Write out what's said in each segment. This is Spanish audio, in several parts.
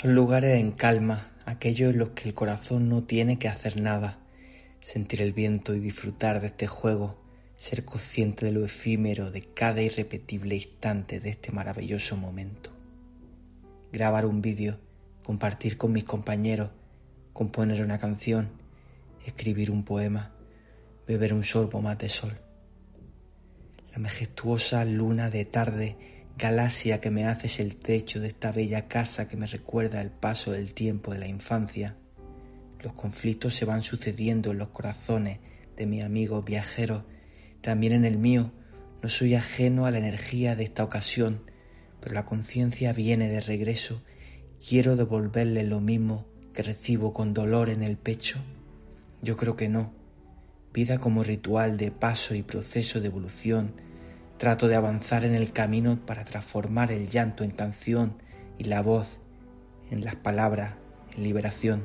Son lugares en calma, aquellos en los que el corazón no tiene que hacer nada. Sentir el viento y disfrutar de este juego, ser consciente de lo efímero de cada irrepetible instante de este maravilloso momento. Grabar un vídeo, compartir con mis compañeros, componer una canción, escribir un poema, beber un sorbo más de sol. La majestuosa luna de tarde Galaxia que me haces el techo de esta bella casa que me recuerda el paso del tiempo de la infancia. Los conflictos se van sucediendo en los corazones de mis amigos viajeros, también en el mío. No soy ajeno a la energía de esta ocasión, pero la conciencia viene de regreso. Quiero devolverle lo mismo que recibo con dolor en el pecho. Yo creo que no. Vida como ritual de paso y proceso de evolución Trato de avanzar en el camino para transformar el llanto en canción y la voz en las palabras en liberación.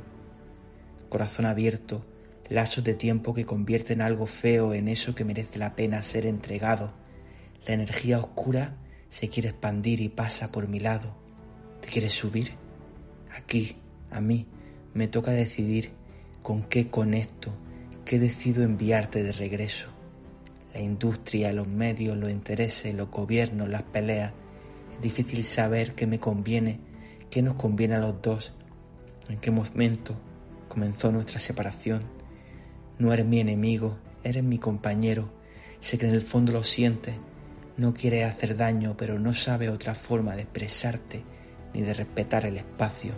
Corazón abierto, lazos de tiempo que convierten algo feo en eso que merece la pena ser entregado. La energía oscura se quiere expandir y pasa por mi lado. ¿Te quieres subir? Aquí, a mí, me toca decidir con qué conecto, qué decido enviarte de regreso la industria, los medios, los intereses, los gobiernos, las peleas. Es difícil saber qué me conviene, qué nos conviene a los dos, en qué momento comenzó nuestra separación. No eres mi enemigo, eres mi compañero. Sé que en el fondo lo sientes. No quieres hacer daño, pero no sabes otra forma de expresarte ni de respetar el espacio.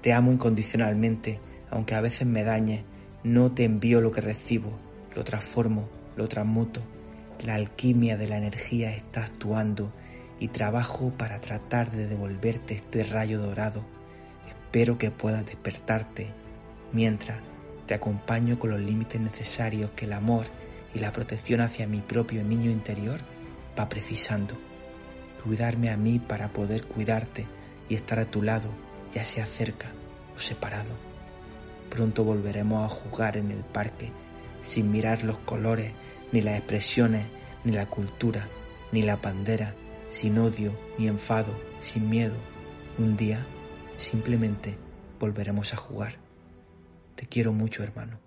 Te amo incondicionalmente, aunque a veces me dañe. No te envío lo que recibo, lo transformo, lo transmuto la alquimia de la energía está actuando y trabajo para tratar de devolverte este rayo dorado. Espero que puedas despertarte mientras te acompaño con los límites necesarios que el amor y la protección hacia mi propio niño interior va precisando. Cuidarme a mí para poder cuidarte y estar a tu lado, ya sea cerca o separado. Pronto volveremos a jugar en el parque sin mirar los colores ni las expresiones, ni la cultura, ni la pandera, sin odio, ni enfado, sin miedo. Un día simplemente volveremos a jugar. Te quiero mucho, hermano.